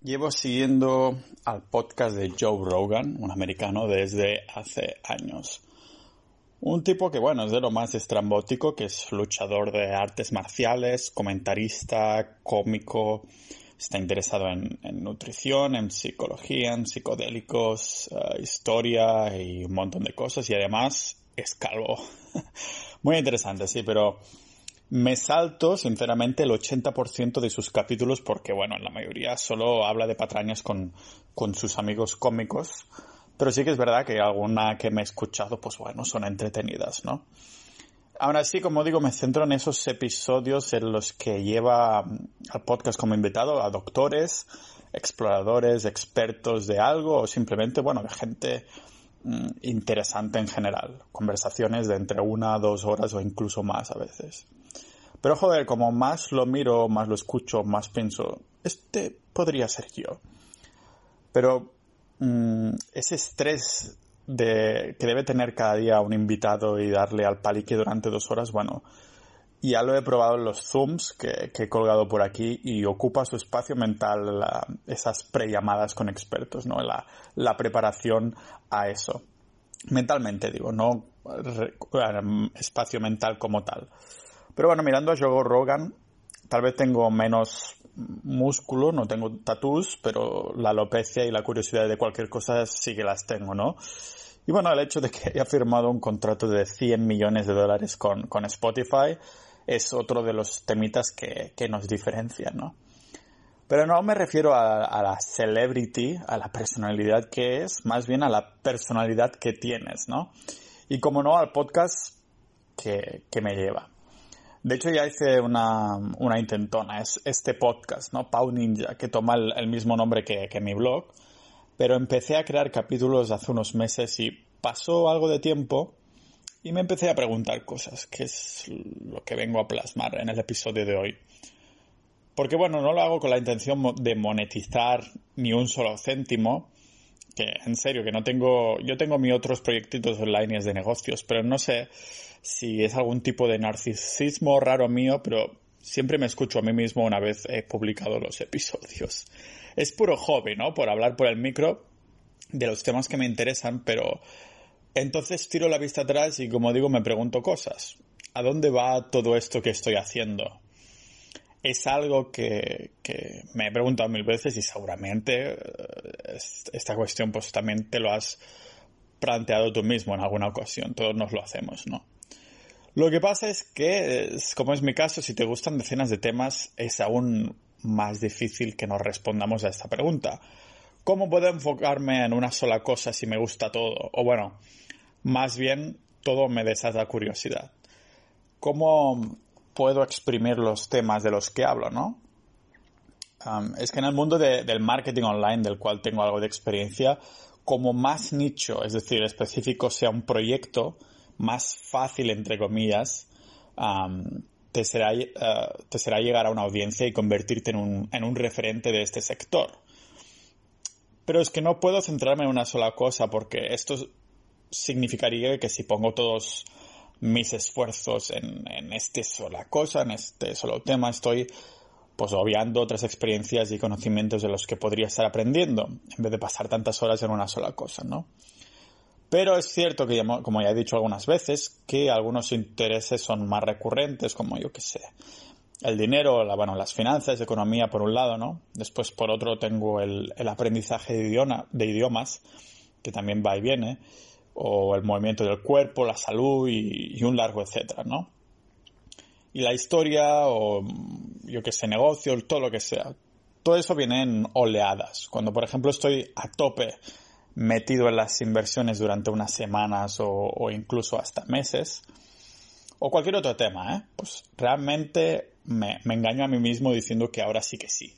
Llevo siguiendo al podcast de Joe Rogan, un americano, desde hace años. Un tipo que, bueno, es de lo más estrambótico, que es luchador de artes marciales, comentarista, cómico, está interesado en, nutrición, en psicología, en psicodélicos, eh, historia y un montón de cosas, y además es calvo. Muy interesante, sí, pero me salto, sinceramente, el 80% de sus capítulos porque, bueno, en la mayoría solo habla de patrañas con, con sus amigos cómicos. Pero sí que es verdad que alguna que me he escuchado, pues bueno, son entretenidas, ¿no? Aún así, como digo, me centro en esos episodios en los que lleva al podcast como invitado a doctores, exploradores, expertos de algo o simplemente, bueno, de gente mm, interesante en general. Conversaciones de entre una, dos horas o incluso más a veces. Pero joder, como más lo miro, más lo escucho, más pienso, este podría ser yo. Pero mm, ese estrés de, que debe tener cada día un invitado y darle al palique durante dos horas, bueno, ya lo he probado en los Zooms que, he colgado por aquí y ocupa su espacio mental esas prellamadas con expertos, ¿no? La, la preparación a eso. Mentalmente digo, no espacio mental como tal. Pero bueno, mirando a Joe Rogan, tal vez tengo menos músculo, no tengo tatús, pero la alopecia y la curiosidad de cualquier cosa sí que las tengo, ¿no? Y bueno, el hecho de que haya firmado un contrato de 100 millones de dólares con, Spotify es otro de los temitas que, nos diferencian, ¿no? Pero no me refiero a, la celebrity, a la personalidad que es, más bien a la personalidad que tienes, ¿no? Y como no, al podcast que me lleva. De hecho, ya hice una, una intentona, es este podcast, ¿no? Pau Ninja, que toma el, mismo nombre que, que, mi blog, pero empecé a crear capítulos hace unos meses y pasó algo de tiempo y me empecé a preguntar cosas, que es lo que vengo a plasmar en el episodio de hoy. Porque bueno, no lo hago con la intención de monetizar ni un solo céntimo, que en serio, que no tengo, yo tengo mis otros proyectitos online de negocios, pero no sé si es algún tipo de narcisismo raro mío, pero siempre me escucho a mí mismo una vez he publicado los episodios. Es puro hobby, ¿no? Por hablar por el micro de los temas que me interesan, pero entonces tiro la vista atrás y como digo me pregunto cosas. ¿A dónde va todo esto que estoy haciendo? Es algo que, que me he preguntado mil veces y seguramente eh, esta cuestión pues también te lo has planteado tú mismo en alguna ocasión. Todos nos lo hacemos, ¿no? Lo que pasa es que, como es mi caso, si te gustan decenas de temas, es aún más difícil que nos respondamos a esta pregunta. ¿Cómo puedo enfocarme en una sola cosa si me gusta todo? O bueno, más bien, todo me desata curiosidad. ¿Cómo puedo exprimir los temas de los que hablo, no? es que en el mundo del marketing online, del cual tengo algo de experiencia, como más nicho, es decir, específico sea un proyecto, más fácil, entre comillas, te, será, eh, te será llegar a una audiencia y convertirte en un referente de este sector. Pero es que no puedo centrarme en una sola cosa porque esto significaría que si pongo todos mis esfuerzos en, en esta sola cosa, en este solo tema, estoy pues obviando otras experiencias y conocimientos de los que podría estar aprendiendo, en vez de pasar tantas horas en una sola cosa, ¿no? Pero es cierto que, como ya he dicho algunas veces, que algunos intereses son más recurrentes, como yo que sé, el dinero, la, bueno, las finanzas, economía por un lado, ¿no? Después por otro tengo el, aprendizaje de, idioma, de idiomas, que también va y viene, o el movimiento del cuerpo, la salud y, un largo etcétera, ¿no? Y la historia, o yo que sé, negocio, todo lo que sea. Todo eso viene en oleadas. Cuando, por ejemplo, estoy a tope metido en las inversiones durante unas semanas o, incluso hasta meses, o cualquier otro tema, ¿eh? pues realmente me, engaño a mí mismo diciendo que ahora sí que sí,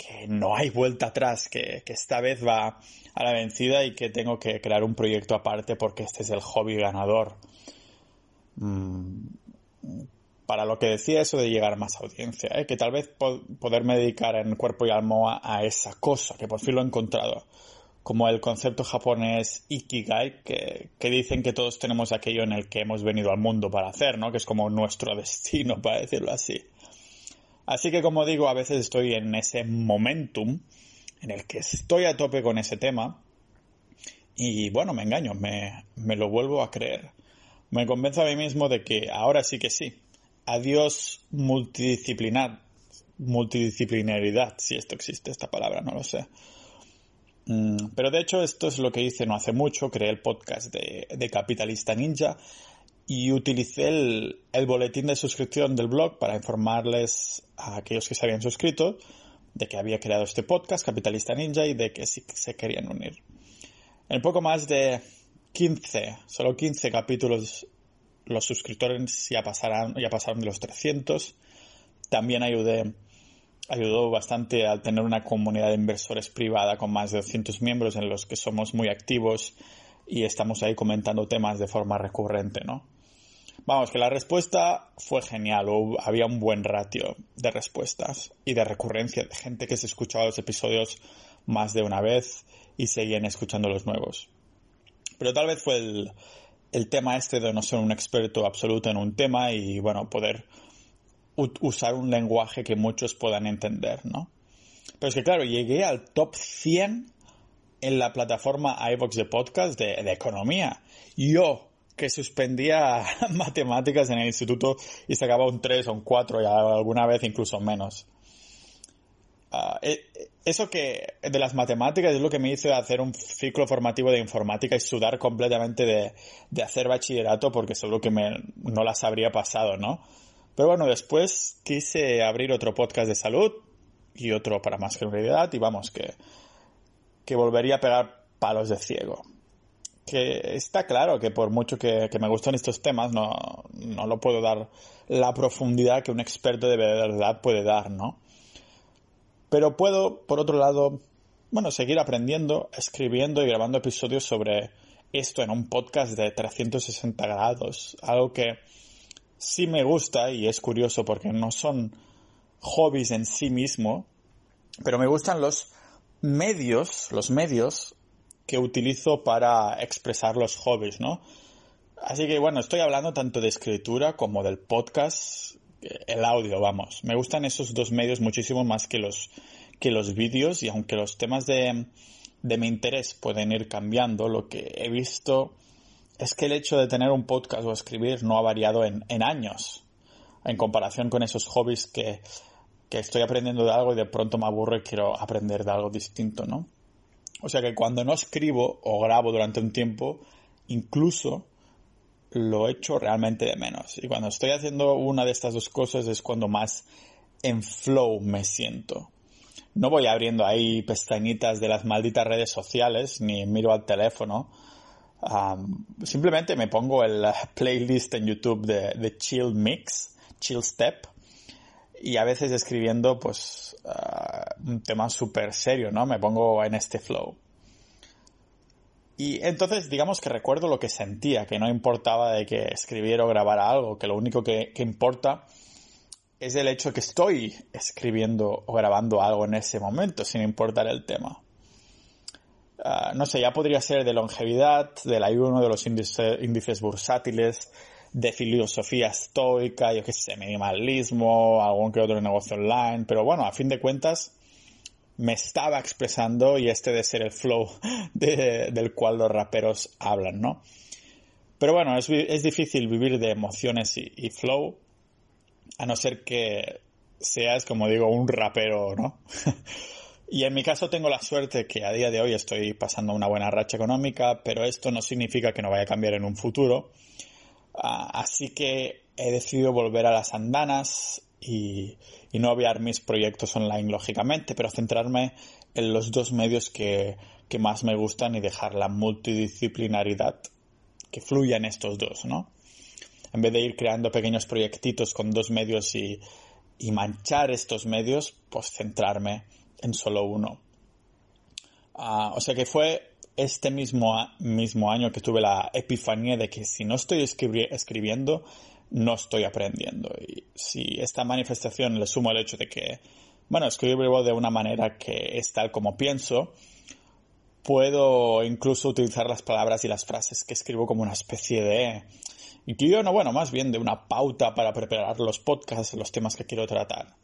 que no hay vuelta atrás, que, esta vez va a la vencida y que tengo que crear un proyecto aparte porque este es el hobby ganador. Mm, para lo que decía eso de llegar a más audiencia, ¿eh? que tal vez poderme dedicar en cuerpo y alma a esa cosa, que por fin lo he encontrado como el concepto japonés Ikigai, que, que, dicen que todos tenemos aquello en el que hemos venido al mundo para hacer, ¿no? Que es como nuestro destino, para decirlo así. Así que como digo, a veces estoy en ese momentum en el que estoy a tope con ese tema y bueno, me engaño, me, lo vuelvo a creer. Me convenzo a mí mismo de que ahora sí que sí. Adiós multidisciplinar, multidisciplinaridad, si esto existe, esta palabra, no lo sé. Mm, pero de hecho esto es lo que hice no hace mucho, creé el podcast de, de Capitalista Ninja y utilicé el, el, boletín de suscripción del blog para informarles a aquellos que se habían suscrito de que había creado este podcast, Capitalista Ninja, y de que sí se querían unir. En poco más de 15, solo 15 capítulos, los suscriptores ya, pasarán, ya pasaron de los 300. También ayudé, ayudó bastante al tener una comunidad de inversores privada con más de 200 miembros en los que somos muy activos y estamos ahí comentando temas de forma recurrente, ¿no? Vamos, que la respuesta fue genial, había un buen ratio de respuestas y de recurrencia de gente que se escuchaba los episodios más de una vez y seguían escuchando los nuevos. Pero tal vez fue el, tema este de no ser un experto absoluto en un tema y, bueno, poder usar un lenguaje que muchos puedan entender, ¿no? Pero es que, claro, llegué al top 100 en la plataforma iVox de podcast de, de economía. Yo, que suspendía matemáticas en el instituto y sacaba un 3 o un 4 y alguna vez incluso menos. Ah, eh, eso que de las matemáticas es lo que me hizo hacer un ciclo formativo de informática y sudar completamente de, hacer bachillerato porque seguro que me, no las habría pasado, ¿no? Pero bueno, después quise abrir otro podcast de salud y otro para más credibilidad y vamos, que, que volvería a pegar palos de ciego. Que está claro que por mucho que, me gustan estos temas, no, no lo puedo dar la profundidad que un experto de verdad puede dar, ¿no? Pero puedo, por otro lado, bueno, seguir aprendiendo, escribiendo y grabando episodios sobre esto en un podcast de 360 grados. Algo que sí me gusta y es curioso porque no son hobbies en sí mismo, pero me gustan los medios, los medios que utilizo para expresar los hobbies, ¿no? Así que bueno, estoy hablando tanto de escritura como del podcast, el audio, vamos. Me gustan esos dos medios muchísimo más que los, que los vídeos y aunque los temas de, de mi interés pueden ir cambiando, lo que he visto es que el hecho de tener un podcast o escribir no ha variado en, en años en comparación con esos hobbies que, que estoy aprendiendo de algo y de pronto me aburro y quiero aprender de algo distinto, ¿no? O sea que cuando no escribo o grabo durante un tiempo, incluso lo echo realmente de menos. Y cuando estoy haciendo una de estas dos cosas es cuando más en flow me siento. No voy abriendo ahí pestañitas de las malditas redes sociales ni miro al teléfono. simplemente me pongo el playlist en YouTube de, Chill Mix, Chill Step, y a veces escribiendo pues ah, un tema súper serio, ¿no? Me pongo en este flow. Y entonces, digamos que recuerdo lo que sentía, que no importaba de que escribiera o grabara algo, que lo único que, importa es el hecho que estoy escribiendo o grabando algo en ese momento, sin importar el tema. Ah, no sé, ya podría ser de longevidad, del ayuno, de los índices, bursátiles, de filosofía estoica, yo qué sé, minimalismo, algún que otro negocio online, pero bueno, a fin de cuentas, me estaba expresando y este de ser el flow del cual los raperos hablan, ¿no? Pero bueno, es, difícil vivir de emociones y, flow, a no ser que seas, como digo, un rapero, ¿no? y en mi caso tengo la suerte que a día de hoy estoy pasando una buena racha económica, pero esto no significa que no vaya a cambiar en un futuro. Ah, así que he decidido volver a las andanas y, no obviar mis proyectos online, lógicamente, pero centrarme en los dos medios que, más me gustan y dejar la multidisciplinaridad que fluya en estos dos, ¿no? En vez de ir creando pequeños proyectitos con dos medios y, manchar estos medios, pues centrarme en solo uno. Ah, o sea que fue este mismo, mismo año que tuve la epifanía de que si no estoy escribiendo, no estoy aprendiendo. Y si esta manifestación le sumo el hecho de que, bueno, escribo de una manera que es tal como pienso, puedo incluso utilizar las palabras y las frases que escribo como una especie de yo no, bueno, más bien de una pauta para preparar los podcasts, los temas que quiero tratar.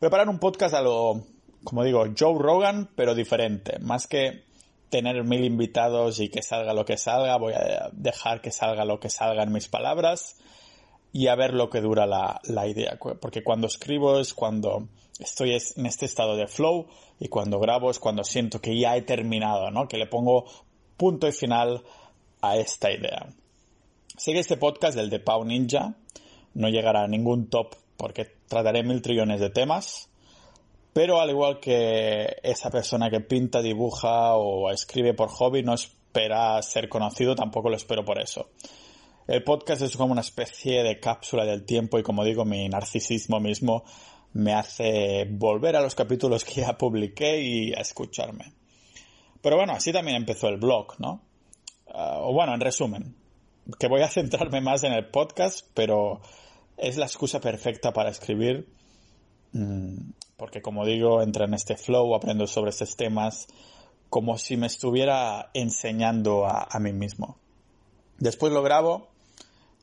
Preparar un podcast a lo como digo, Joe Rogan, pero diferente. Más que tener mil invitados y que salga lo que salga, voy a dejar que salga lo que salga en mis palabras y a ver lo que dura la, la idea. Porque cuando escribo es cuando estoy en este estado de flow y cuando grabo es cuando siento que ya he terminado, ¿no? Que le pongo punto y final a esta idea. Sigue este podcast del de Pau Ninja. No llegará a ningún top porque trataré mil trillones de temas. Pero al igual que esa persona que pinta, dibuja o escribe por hobby no espera ser conocido, tampoco lo espero por eso. El podcast es como una especie de cápsula del tiempo y como digo, mi narcisismo mismo me hace volver a los capítulos que ya publiqué y a escucharme. Pero bueno, así también empezó el blog, ¿no? Ah, o bueno, en resumen, que voy a centrarme más en el podcast, pero es la excusa perfecta para escribir, mm, porque como digo, entro en este flow, aprendo sobre estos temas, como si me estuviera enseñando a, a mí mismo. Después lo grabo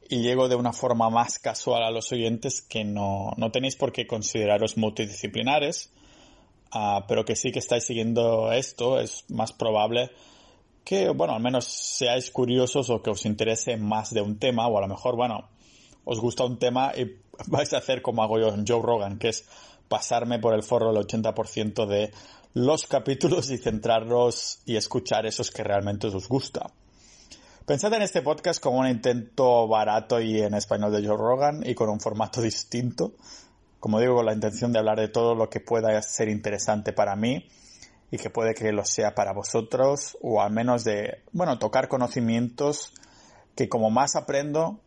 y llego de una forma más casual a los oyentes que no, no tenéis por qué consideraros multidisciplinares, uh, pero que sí que estáis siguiendo esto, es más probable que, bueno, al menos seáis curiosos o que os interese más de un tema, o a lo mejor, bueno, os gusta un tema y vais a hacer como hago yo en Joe Rogan, que es pasarme por el forro el 80% de los capítulos y centrarlos y escuchar esos que realmente os gusta. Pensad en este podcast como un intento barato y en español de Joe Rogan y con un formato distinto. Como digo, con la intención de hablar de todo lo que pueda ser interesante para mí y que puede que lo sea para vosotros o al menos de, bueno, tocar conocimientos que como más aprendo,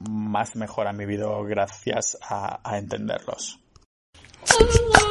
más mejora mi vida gracias a, a entenderlos. 哦，